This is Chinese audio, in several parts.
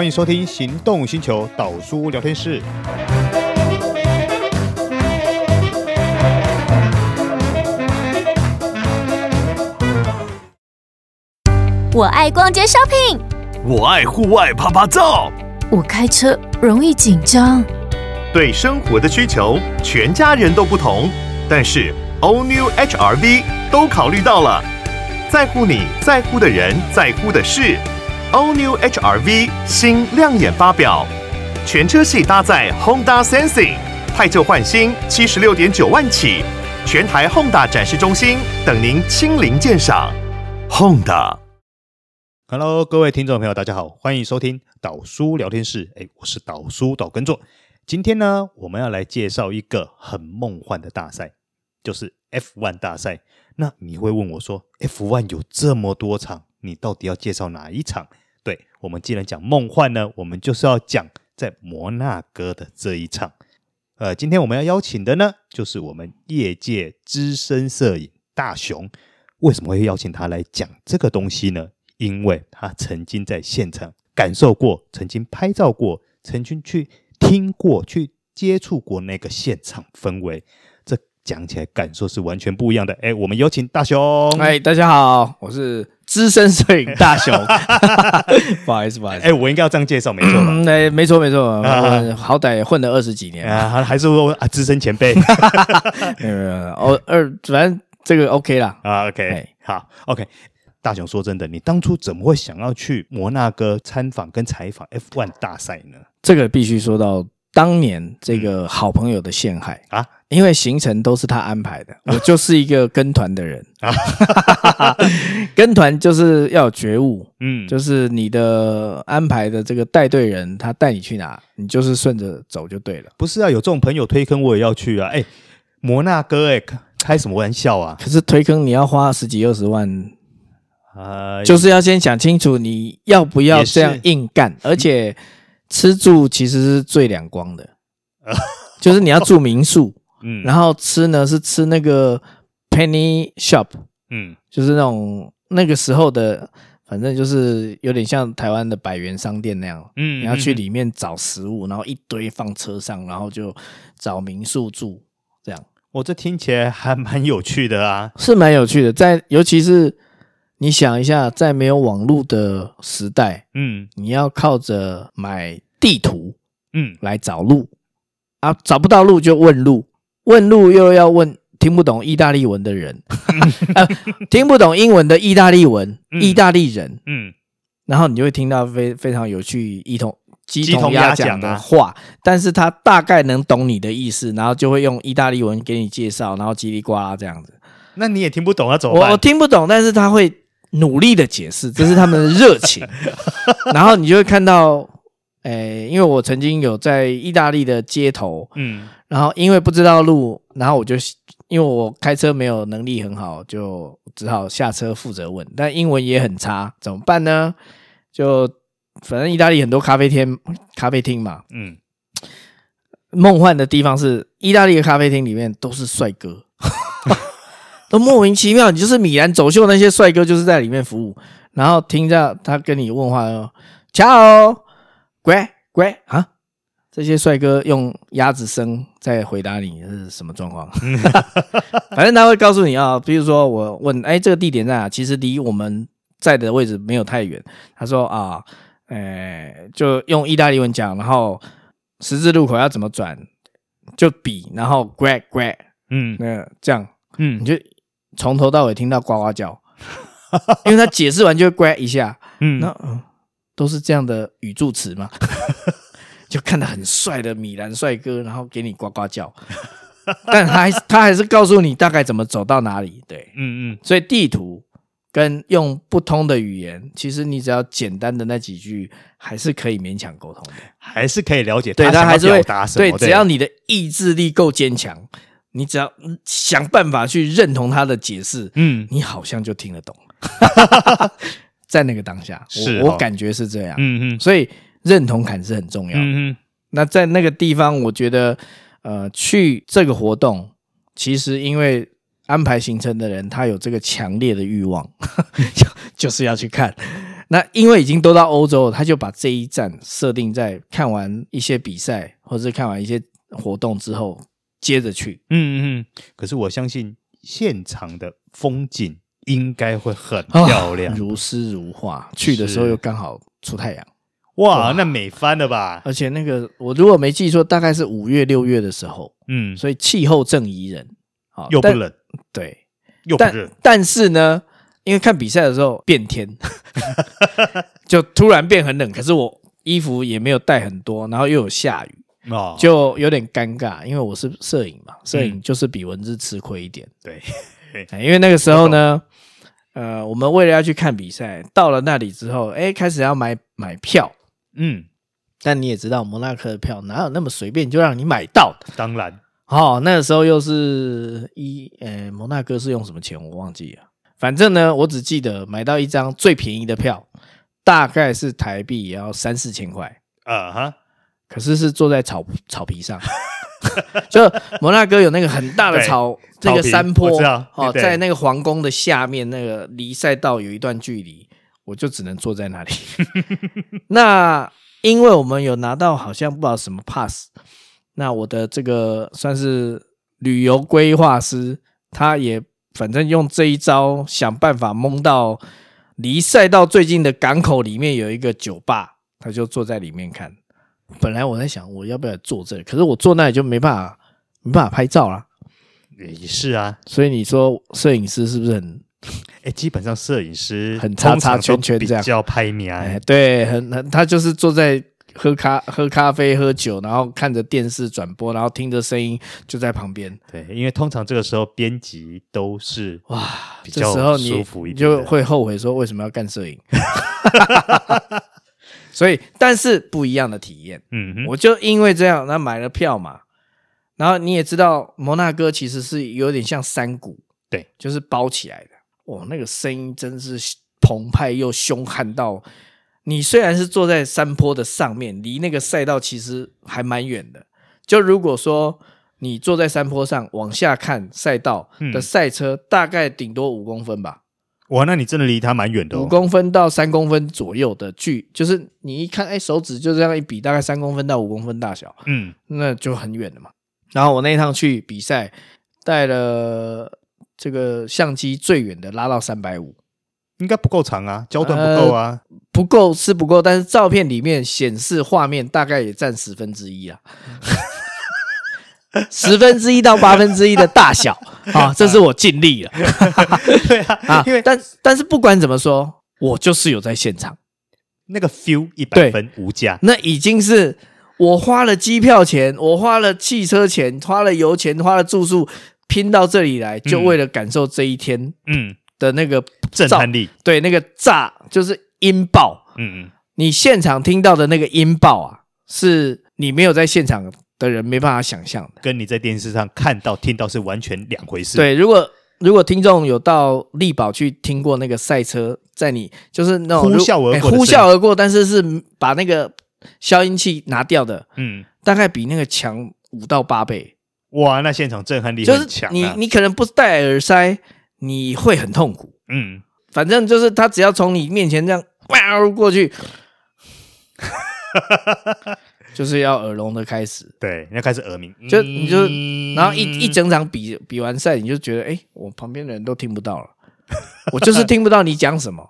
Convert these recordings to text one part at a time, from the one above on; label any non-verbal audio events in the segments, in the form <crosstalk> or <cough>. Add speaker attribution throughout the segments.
Speaker 1: 欢迎收听《行动星球岛叔聊天室》。
Speaker 2: 我爱逛街 shopping，
Speaker 3: 我爱户外啪啪照，
Speaker 2: 我开车容易紧张。
Speaker 3: 对生活的需求，全家人都不同，但是 All New HR-V 都考虑到了，在乎你在乎的人，在乎的事。All New HR-V 新亮眼发表，全车系搭载 Honda Sensing，汰旧换新，七十六点九万起，全台 Honda 展示中心等您亲临鉴赏。Honda。
Speaker 1: Hello，各位听众朋友，大家好，欢迎收听岛叔聊天室。哎，我是岛叔岛耕作。今天呢，我们要来介绍一个很梦幻的大赛，就是 F1 大赛。那你会问我说，F1 有这么多场，你到底要介绍哪一场？对，我们既然讲梦幻呢，我们就是要讲在摩纳哥的这一场。呃，今天我们要邀请的呢，就是我们业界资深摄影大熊。为什么会邀请他来讲这个东西呢？因为他曾经在现场感受过，曾经拍照过，曾经去听过、去接触过那个现场氛围。这讲起来感受是完全不一样的。哎，我们有请大雄。
Speaker 4: 嗨，大家好，我是。资深摄影大熊，<laughs> 不好意思，不好意思，
Speaker 1: 哎，我应该要这样介绍，没错吧？
Speaker 4: 哎，没错，没错，好歹混了二十几年
Speaker 1: 啊，还是说啊，资深前辈，<laughs>
Speaker 4: 没有没有，哦，二，反正这个 OK 啦，
Speaker 1: 啊，OK，好，OK，大雄说真的，你当初怎么会想要去摩纳哥参访跟采访 F1 大赛呢？
Speaker 4: 这个必须说到。当年这个好朋友的陷害啊，因为行程都是他安排的，我就是一个跟团的人 <laughs> 啊。<laughs> 跟团就是要有觉悟，嗯，就是你的安排的这个带队人，他带你去哪，你就是顺着走就对了。
Speaker 1: 不是啊，有这种朋友推坑，我也要去啊。哎，摩纳哥，哎，开什么玩笑啊？
Speaker 4: 可是推坑你要花十几二十万，呃，就是要先想清楚你要不要这样硬干，而且。吃住其实是最两光的，<laughs> 就是你要住民宿，嗯，然后吃呢是吃那个 penny shop，嗯，就是那种那个时候的，反正就是有点像台湾的百元商店那样，嗯，你要去里面找食物，然后一堆放车上，然后就找民宿住，这样。
Speaker 1: 我这听起来还蛮有趣的啊，
Speaker 4: 是蛮有趣的，在尤其是。你想一下，在没有网络的时代，嗯，你要靠着买地图，嗯，来找路。啊，找不到路就问路，问路又要问听不懂意大利文的人，呃，<laughs> 听不懂英文的意大利文，意大利人，嗯，然后你就会听到非非常有趣一通鸡同鸭讲的话，但是他大概能懂你的意思，然后就会用意大利文给你介绍，然后叽里呱啦这样子，
Speaker 1: 那你也听不懂啊？怎么办？
Speaker 4: 我我听不懂，但是他会。努力的解释，这是他们的热情。<laughs> 然后你就会看到，诶、欸，因为我曾经有在意大利的街头，嗯，然后因为不知道路，然后我就因为我开车没有能力很好，就只好下车负责问。但英文也很差，怎么办呢？就反正意大利很多咖啡厅，咖啡厅嘛，嗯，梦幻的地方是意大利的咖啡厅里面都是帅哥。都莫名其妙，你就是米兰走秀那些帅哥，就是在里面服务，然后听着他跟你问话哦，瞧，乖乖啊，这些帅哥用鸭子声在回答你，这是什么状况？<laughs> 反正他会告诉你啊，比如说我问，哎，这个地点在哪？其实离我们在的位置没有太远。他说啊，哎，就用意大利文讲，然后十字路口要怎么转，就比，然后乖乖，嗯，那这样，嗯，你就。从头到尾听到呱呱叫，<laughs> 因为他解释完就会乖一下，嗯，那嗯都是这样的语助词嘛，<laughs> 就看到很帅的米兰帅哥，然后给你呱呱叫，<laughs> 但他还他还是告诉你大概怎么走到哪里，对，嗯嗯，所以地图跟用不通的语言，其实你只要简单的那几句，还是可以勉强沟通的，
Speaker 1: 还是可以了解，
Speaker 4: 对，他还是会对，只要你的意志力够坚强。你只要想办法去认同他的解释，嗯，你好像就听得懂。<laughs> 在那个当下，是我，我感觉是这样，嗯嗯，所以认同感是很重要的。嗯嗯，那在那个地方，我觉得，呃，去这个活动，其实因为安排行程的人，他有这个强烈的欲望，<laughs> 就就是要去看。那因为已经都到欧洲，他就把这一站设定在看完一些比赛或者看完一些活动之后接着去。
Speaker 1: 嗯嗯，可是我相信现场的风景应该会很漂亮，
Speaker 4: 哦、如诗如画。去的时候又刚好出太阳，
Speaker 1: 哇，哇，那美翻了吧！
Speaker 4: 而且那个我如果没记错，大概是五月六月的时候，嗯，所以气候正宜人，
Speaker 1: 又不冷，
Speaker 4: 对，
Speaker 1: 又不热，
Speaker 4: 但是呢。因为看比赛的时候变天，<laughs> 就突然变很冷，可是我衣服也没有带很多，然后又有下雨，哦，就有点尴尬。因为我是摄影嘛，摄影就是比文字吃亏一点。
Speaker 1: 对，
Speaker 4: 因为那个时候呢，呃，我们为了要去看比赛，到了那里之后，哎，开始要买买票，嗯，但你也知道，摩纳哥的票哪有那么随便就让你买到的？
Speaker 1: 当然，
Speaker 4: 哦，那个时候又是一，呃，摩纳哥是用什么钱？我忘记了。反正呢，我只记得买到一张最便宜的票，大概是台币也要三四千块啊哈。可是是坐在草草皮上，<laughs> 就摩纳哥有那个很大的草，这个山坡哦，在那个皇宫的下面，那个离赛道有一段距离，我就只能坐在那里。<laughs> 那因为我们有拿到好像不知道什么 pass，那我的这个算是旅游规划师，他也。反正用这一招想办法蒙到离赛道最近的港口里面有一个酒吧，他就坐在里面看。本来我在想我要不要坐这里，可是我坐那里就没办法没办法拍照啦。
Speaker 1: 也是啊，
Speaker 4: 所以你说摄影师是不是很？
Speaker 1: 哎、欸，基本上摄影师
Speaker 4: 很叉叉圈圈这样，
Speaker 1: 比较拍面。
Speaker 4: 哎，对，很很，他就是坐在。喝咖喝咖啡喝酒，然后看着电视转播，然后听着声音就在旁边。
Speaker 1: 对，因为通常这个时候编辑都是哇，比较舒服一点，
Speaker 4: 这时候你就会后悔说为什么要干摄影。<laughs> 所以，但是不一样的体验。嗯哼，我就因为这样，那买了票嘛。然后你也知道，摩纳哥其实是有点像山谷，
Speaker 1: 对，
Speaker 4: 就是包起来的。哇，那个声音真是澎湃又凶悍到。你虽然是坐在山坡的上面，离那个赛道其实还蛮远的。就如果说你坐在山坡上往下看赛道的赛车，嗯、大概顶多五公分吧。
Speaker 1: 哇，那你真的离它蛮远的、哦。
Speaker 4: 五公分到三公分左右的距，就是你一看，哎，手指就这样一比，大概三公分到五公分大小。嗯，那就很远了嘛。然后我那一趟去比赛，带了这个相机最远的拉到三百五。
Speaker 1: 应该不够长啊，焦段不够啊，
Speaker 4: 呃、不够是不够，但是照片里面显示画面大概也占十分之一啊，<laughs> 十分之一到八分之一的大小 <laughs> 啊，这是我尽力了。<laughs>
Speaker 1: 对啊，<laughs> 啊因为
Speaker 4: 但但是不管怎么说，我就是有在现场，
Speaker 1: 那个 feel 一百分无价，
Speaker 4: 那已经是我花了机票钱，我花了汽车钱，花了油钱，花了住宿，拼到这里来，就为了感受这一天。嗯。的那个
Speaker 1: 震撼力，
Speaker 4: 对那个炸就是音爆，嗯嗯，你现场听到的那个音爆啊，是你没有在现场的人没办法想象的，
Speaker 1: 跟你在电视上看到听到是完全两回事。
Speaker 4: 对，如果如果听众有到丽宝去听过那个赛车，在你就是那种
Speaker 1: 呼啸而过，
Speaker 4: 呼啸而过，但是是把那个消音器拿掉的，嗯，大概比那个强五到八倍。
Speaker 1: 哇，那现场震撼力很强啊。
Speaker 4: 你你可能不戴耳塞。你会很痛苦，嗯，反正就是他只要从你面前这样哇过去，<laughs> 就是要耳聋的开始，
Speaker 1: 对，要开始耳鸣，
Speaker 4: 就你就然后一一整场比比完赛，你就觉得哎、欸，我旁边的人都听不到了，<laughs> 我就是听不到你讲什么，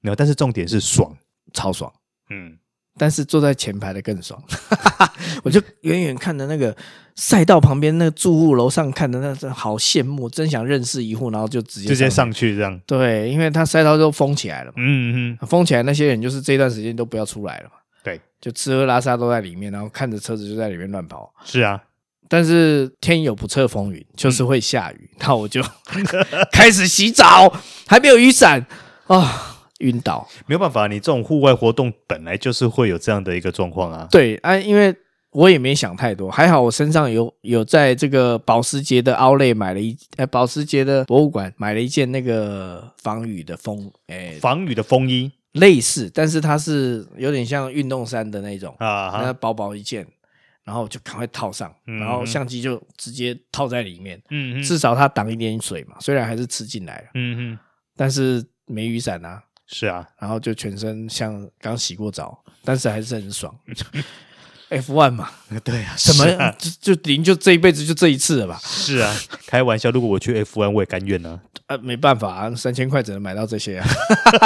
Speaker 1: 没有，但是重点是爽，
Speaker 4: 超爽，嗯。但是坐在前排的更爽，<laughs> 我就远远看着那个赛道旁边那个住户楼上看的那真好羡慕，真想认识一户，然后就直接
Speaker 1: 直接上去。这样。
Speaker 4: 对，因为他赛道都封起来了嘛，嗯嗯，封起来那些人就是这段时间都不要出来了嘛，
Speaker 1: 对，就
Speaker 4: 吃喝拉撒都在里面，然后看着车子就在里面乱跑。
Speaker 1: 是啊，
Speaker 4: 但是天有不测风云，就是会下雨，那、嗯、我就开始洗澡，还没有雨伞啊。晕倒，
Speaker 1: 没有办法，你这种户外活动本来就是会有这样的一个状况啊。
Speaker 4: 对啊，因为我也没想太多，还好我身上有有在这个保时捷的 Outlet 买了一，呃，保时捷的博物馆买了一件那个防雨的风，诶，
Speaker 1: 防雨的风衣，
Speaker 4: 类似，但是它是有点像运动衫的那种啊，那薄薄一件，然后就赶快套上，然后相机就直接套在里面，嗯，至少它挡一点水嘛，虽然还是吃进来了，嗯嗯，但是没雨伞啊。
Speaker 1: 是啊，
Speaker 4: 然后就全身像刚洗过澡，但是还是很爽。<laughs> F one 嘛，
Speaker 1: 对啊，
Speaker 4: 什么
Speaker 1: 啊
Speaker 4: 就就您就这一辈子就这一次了吧？
Speaker 1: 是啊，开玩笑，如果我去 F one 我也甘愿呢。
Speaker 4: 呃，没办法啊，三千块只能买到这些啊。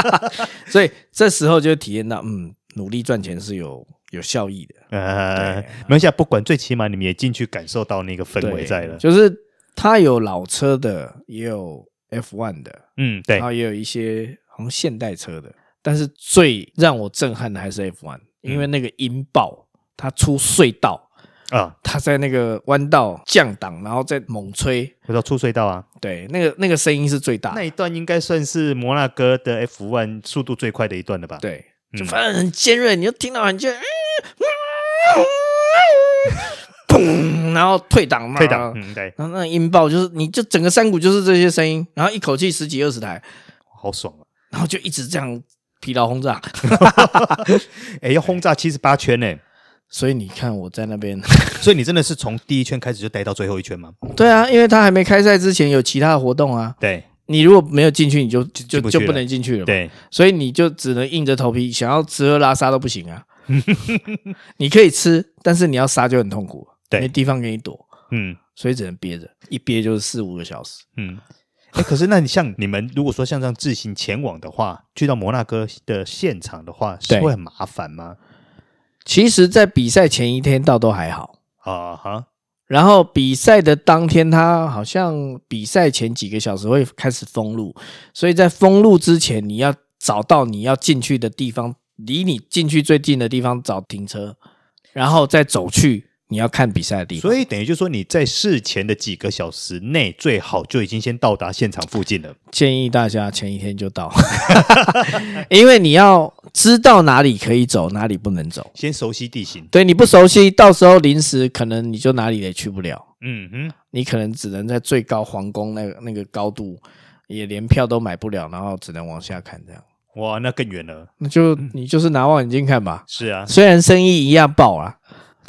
Speaker 4: <laughs> 所以这时候就体验到，嗯，努力赚钱是有有效益的。
Speaker 1: 呃，没关系，不管，最起码你们也进去感受到那个氛围在了。
Speaker 4: 就是它有老车的，也有 F1 的，
Speaker 1: 嗯，对，
Speaker 4: 然后也有一些好像现代车的，但是最让我震撼的还是 F1，因为那个音爆。它出隧道
Speaker 1: 啊，
Speaker 4: 他在那个弯道降档，然后再猛吹，
Speaker 1: 回到出隧道啊，
Speaker 4: 对，那个那个声音是最大的，
Speaker 1: 那一段应该算是摩纳哥的 F1 速度最快的一段了吧？
Speaker 4: 对，就反正很尖锐，你就听到很尖，<laughs> 砰，然后退档嘛，
Speaker 1: 退档，嗯，对，
Speaker 4: 然后那个音爆就是，你就整个山谷就是这些声音，然后一口气十几二十台，
Speaker 1: 好爽啊，
Speaker 4: 然后就一直这样疲劳轰炸，<laughs>
Speaker 1: 哎，要轰炸七十八圈呢。
Speaker 4: 所以你看我在那边，<laughs>
Speaker 1: 所以你真的是从第一圈开始就待到最后一圈吗？
Speaker 4: 对啊，因为他还没开赛之前有其他的活动啊。
Speaker 1: 对，
Speaker 4: 你如果没有进去，你就就
Speaker 1: 不
Speaker 4: 就不能进去了。
Speaker 1: 对，
Speaker 4: 所以你就只能硬着头皮，想要吃喝拉撒都不行啊。<laughs> 你可以吃，但是你要杀就很痛苦，
Speaker 1: 对，
Speaker 4: 没地方给你躲。
Speaker 1: 嗯，
Speaker 4: 所以只能憋着，一憋就是四五个小时。
Speaker 1: 嗯，哎，可是那你像你们如果说像这样自行前往的话，去到摩纳哥的现场的话，是会很麻烦吗？
Speaker 4: 其实，在比赛前一天倒都还好
Speaker 1: 啊哈，
Speaker 4: 然后比赛的当天，他好像比赛前几个小时会开始封路，所以在封路之前，你要找到你要进去的地方，离你进去最近的地方找停车，然后再走去。你要看比赛的地方，
Speaker 1: 所以等于就是说你在事前的几个小时内最好就已经先到达现场附近了。
Speaker 4: 建议大家前一天就到，<laughs> 因为你要知道哪里可以走，哪里不能走，
Speaker 1: 先熟悉地形。
Speaker 4: 对，你不熟悉，到时候临时可能你就哪里也去不了。
Speaker 1: 嗯哼，
Speaker 4: 你可能只能在最高皇宫那个那个高度，也连票都买不了，然后只能往下看这样。
Speaker 1: 哇，那更远了。
Speaker 4: 那就你就是拿望远镜看吧。
Speaker 1: 是啊，
Speaker 4: 虽然生意一样爆啊。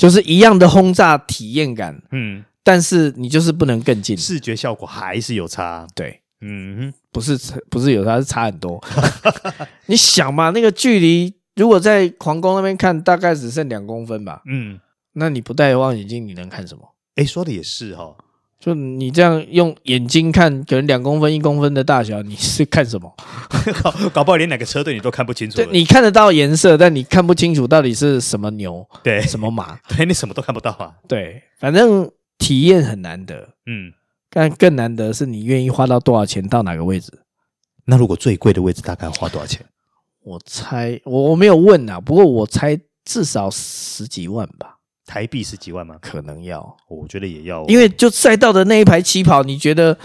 Speaker 4: 就是一样的轰炸体验感，
Speaker 1: 嗯，
Speaker 4: 但是你就是不能更近，
Speaker 1: 视觉效果还是有差。
Speaker 4: 对，
Speaker 1: 嗯哼，
Speaker 4: 不是不是有差，是差很多。<laughs> 你想嘛，那个距离如果在皇宫那边看，大概只剩两公分吧。
Speaker 1: 嗯，
Speaker 4: 那你不戴望远镜，你能看什么？
Speaker 1: 哎，说的也是哈。
Speaker 4: 就你这样用眼睛看，可能两公分、一公分的大小，你是看什么？<laughs>
Speaker 1: 搞搞不好连哪个车队你都看不清楚。
Speaker 4: 对，你看得到颜色，但你看不清楚到底是什么牛，
Speaker 1: 对，
Speaker 4: 什么马，<laughs>
Speaker 1: 对，你什么都看不到啊。
Speaker 4: 对，反正体验很难得。
Speaker 1: 嗯，
Speaker 4: 但更难得是你愿意花到多少钱到哪个位置？
Speaker 1: 那如果最贵的位置大概要花多少钱？
Speaker 4: 我猜我我没有问啊，不过我猜至少十几万吧。
Speaker 1: 台币十几万吗？
Speaker 4: 可能要，
Speaker 1: 我觉得也要，
Speaker 4: 因为就赛道的那一排起跑，你觉得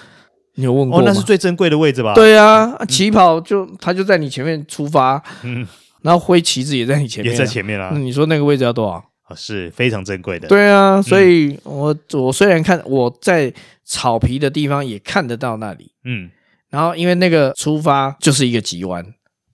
Speaker 4: 你有问过？
Speaker 1: 哦，那是最珍贵的位置吧？
Speaker 4: 对啊，起跑就他就在你前面出发，嗯，然后挥旗子也在你前面，
Speaker 1: 也在前面啊。
Speaker 4: 那你说那个位置要多少？
Speaker 1: 是非常珍贵的。
Speaker 4: 对啊，所以我我虽然看我在草皮的地方也看得到那里，嗯，然后因为那个出发就是一个急弯，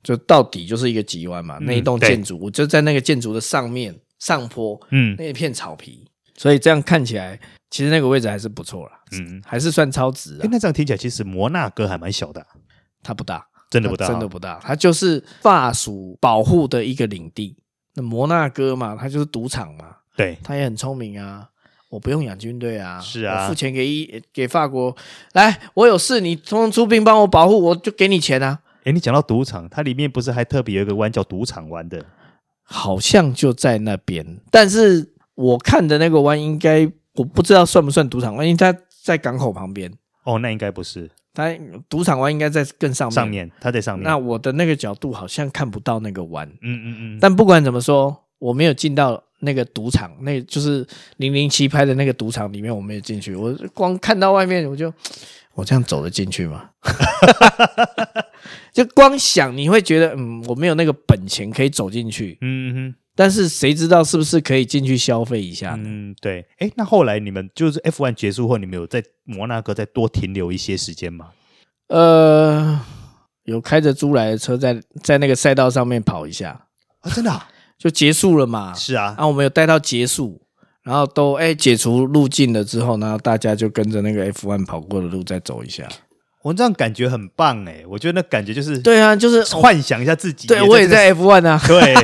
Speaker 4: 就到底就是一个急弯嘛，那一栋建筑我就在那个建筑的上面。上坡，嗯，那一片草皮，所以这样看起来，其实那个位置还是不错啦，嗯，还是算超值啊。
Speaker 1: 那这样听起来，其实摩纳哥还蛮小的，啊，
Speaker 4: 它不大，
Speaker 1: 真的不大，
Speaker 4: 真的不大，它就是法属保护的一个领地。那摩纳哥嘛，它就是赌场嘛，
Speaker 1: 对，
Speaker 4: 它也很聪明啊。我不用养军队啊，
Speaker 1: 是啊，
Speaker 4: 我付钱给一给法国，来，我有事，你通通出兵帮我保护，我就给你钱啊。
Speaker 1: 哎，你讲到赌场，它里面不是还特别有一个湾叫赌场湾的？
Speaker 4: 好像就在那边，但是我看的那个湾应该我不知道算不算赌场湾，因为它在港口旁边。
Speaker 1: 哦，那应该不是，
Speaker 4: 它赌场湾应该在更上面。
Speaker 1: 上面，它在上面。
Speaker 4: 那我的那个角度好像看不到那个湾。
Speaker 1: 嗯嗯嗯。
Speaker 4: 但不管怎么说，我没有进到那个赌场，那就是零零七拍的那个赌场里面，我没有进去。我光看到外面，我就我这样走得进去吗？<laughs> 就光想你会觉得，嗯，我没有那个本钱可以走进去，嗯哼。但是谁知道是不是可以进去消费一下？
Speaker 1: 嗯，对。哎，那后来你们就是 F one 结束后，你们有在摩纳哥再多停留一些时间吗？
Speaker 4: 呃，有开着租来的车在在那个赛道上面跑一下
Speaker 1: 啊，真的啊？
Speaker 4: 就结束了嘛？
Speaker 1: 是啊。
Speaker 4: 然后我们有带到结束，然后都哎解除路径了之后，然后大家就跟着那个 F1 跑过的路再走一下。
Speaker 1: 我这样感觉很棒哎，我觉得那感觉就是
Speaker 4: 对啊，就是
Speaker 1: 幻想一下自己。
Speaker 4: 对我也在 F1 啊，
Speaker 1: 对，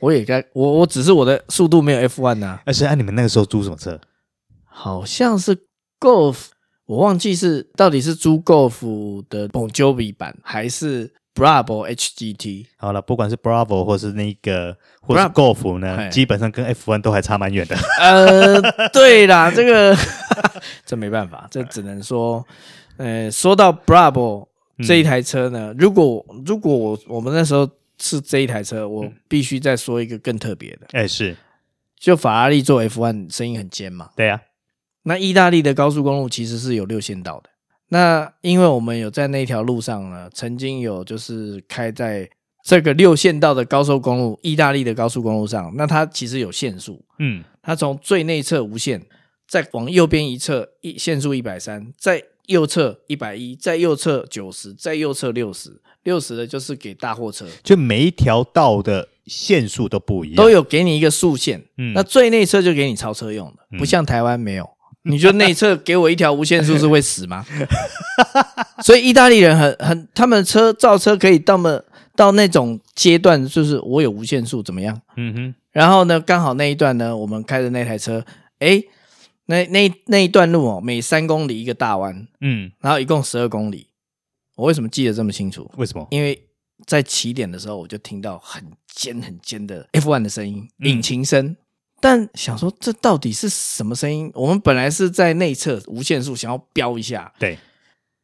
Speaker 4: 我也该 <laughs> <laughs> 我我只是我的速度没有 F1 啊。
Speaker 1: 而是按你们那个时候租什么车？
Speaker 4: 好像是 Golf，我忘记是到底是租 Golf 的 Bon Jovi 版还是 Bravo HGT。
Speaker 1: 好了，不管是 Bravo 或是那个或是 Golf 呢基本上跟 F1 都还差蛮远的。
Speaker 4: 呃，<laughs> 对啦，这个 <laughs> 这没办法，这只能说。呃，说到 Bravo 这一台车呢，嗯、如果如果我我们那时候是这一台车，我必须再说一个更特别的。哎、
Speaker 1: 欸，是，
Speaker 4: 就法拉利做 F1 声音很尖嘛？
Speaker 1: 对呀、啊。
Speaker 4: 那意大利的高速公路其实是有六线道的。那因为我们有在那条路上呢，曾经有就是开在这个六线道的高速公路，意大利的高速公路上，那它其实有限速。嗯，它从最内侧无限，再往右边一侧一限速一百三，再。右侧一百一，在右侧九十，在右侧六十，六十的就是给大货车。
Speaker 1: 就每一条道的限速都不一样，
Speaker 4: 都有给你一个速限。嗯，那最内侧就给你超车用的，不像台湾没有。嗯、你就内侧给我一条无限速是会死吗？<laughs> 所以意大利人很很，他们车造车可以到么到那种阶段，就是我有无限速怎么样？嗯哼。然后呢，刚好那一段呢，我们开的那台车，诶那那那一段路哦，每三公里一个大弯，嗯，然后一共十二公里。我为什么记得这么清楚？
Speaker 1: 为什么？
Speaker 4: 因为在起点的时候，我就听到很尖很尖的 F1 的声音，引擎声。嗯、但想说这到底是什么声音？我们本来是在内侧无限速，想要飙一下。
Speaker 1: 对，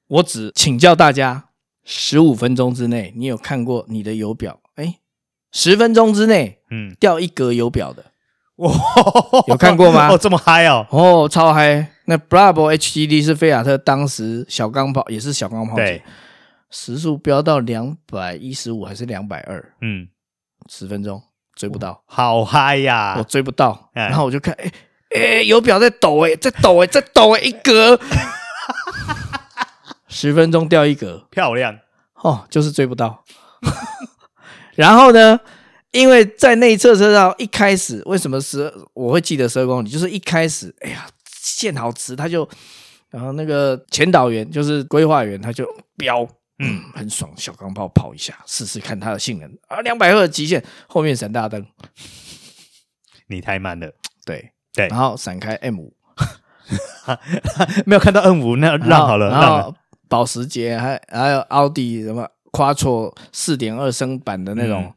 Speaker 4: 我只请教大家，十五分钟之内，你有看过你的油表？哎，十分钟之内，嗯，掉一格油表的。
Speaker 1: 哇，
Speaker 4: 有看过吗？<laughs>
Speaker 1: 哦，这么嗨哦！
Speaker 4: 哦，超嗨！那 Bravo HGD 是菲亚特当时小钢炮，也是小钢炮，对，时速飙到两百一十五还是两百二？嗯，十分钟追不到，
Speaker 1: 好嗨呀！
Speaker 4: 我追不到，然后我就看，哎哎，油表在抖哎，在抖哎，在抖哎，一格，<laughs> 十分钟掉一格，
Speaker 1: 漂亮
Speaker 4: 哦，就是追不到。<laughs> 然后呢？因为在内侧车道一开始，为什么十我会记得十二公里？就是一开始，哎呀，线好直，他就，然后那个前导员就是规划员，他就飙，嗯，很爽，小钢炮跑一下，试试看它的性能。啊，两百赫的极限，后面闪大灯，<laughs>
Speaker 1: 你太慢了，
Speaker 4: 对
Speaker 1: 对，
Speaker 4: 然后闪开 M 五，<laughs>
Speaker 1: 没有看到 M 五，那 <laughs> 让好了，
Speaker 4: 然后保时捷还还有奥迪什么 Quattro 四点二升版的那种。嗯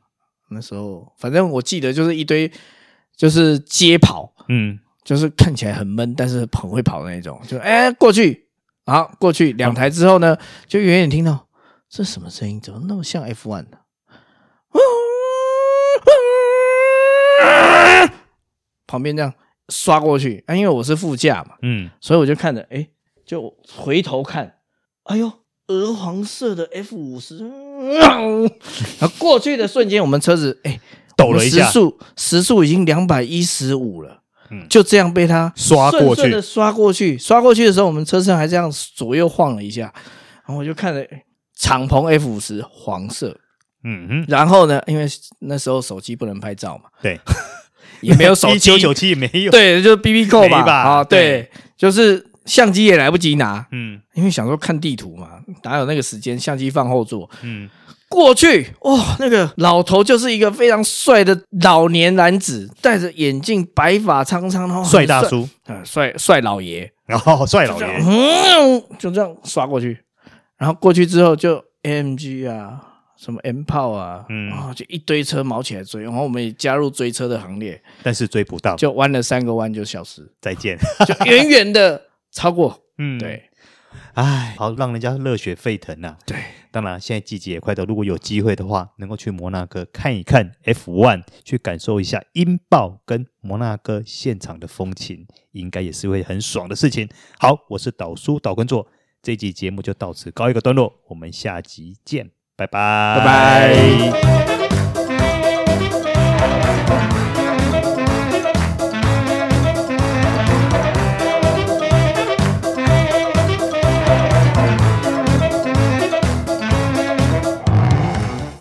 Speaker 4: 那时候，反正我记得就是一堆，就是街跑，嗯，就是看起来很闷，但是很会跑的那种。就哎、欸，过去，好，过去。两台之后呢，就远远听到这什么声音？怎么那么像 F1 的？旁边这样刷过去，啊，因为我是副驾嘛，嗯，所以我就看着，哎、欸，就回头看，哎呦。鹅黄色的 F 五十，然后过去的瞬间，我们车子哎、欸、
Speaker 1: 抖了一下，
Speaker 4: 时速时速已经两百一十五了，嗯，就这样被他
Speaker 1: 刷过去，
Speaker 4: 的刷过去，刷过去的时候，我们车身还这样左右晃了一下，然后我就看着敞篷 F 五十黄色，嗯哼，然后呢，因为那时候手机不能拍照嘛，
Speaker 1: 对，<laughs>
Speaker 4: 也没有手机，<laughs>
Speaker 1: 九九七也没有，
Speaker 4: 对，就是 BB 扣吧，啊，对，就是。相机也来不及拿，嗯，因为想说看地图嘛，哪有那个时间？相机放后座，嗯，过去哇、哦，那个老头就是一个非常帅的老年男子，戴着眼镜，白发苍苍，然后
Speaker 1: 帅大叔，
Speaker 4: 嗯，帅帅老爷，
Speaker 1: 然后帅老爷，
Speaker 4: 嗯，就这样刷过去，然后过去之后就 AMG 啊，什么 M 炮啊，嗯，啊，就一堆车毛起来追，然后我们也加入追车的行列，
Speaker 1: 但是追不到，
Speaker 4: 就弯了三个弯就消失，
Speaker 1: 再见，<laughs>
Speaker 4: 就远远的。超过，嗯，对，
Speaker 1: 哎，好，让人家热血沸腾呐、啊。
Speaker 4: 对，
Speaker 1: 当然，现在季节也快到，如果有机会的话，能够去摩纳哥看一看 F1，去感受一下音爆跟摩纳哥现场的风情，应该也是会很爽的事情。好，我是导叔导根座，这集节目就到此告一个段落，我们下集见，拜拜，
Speaker 4: 拜拜。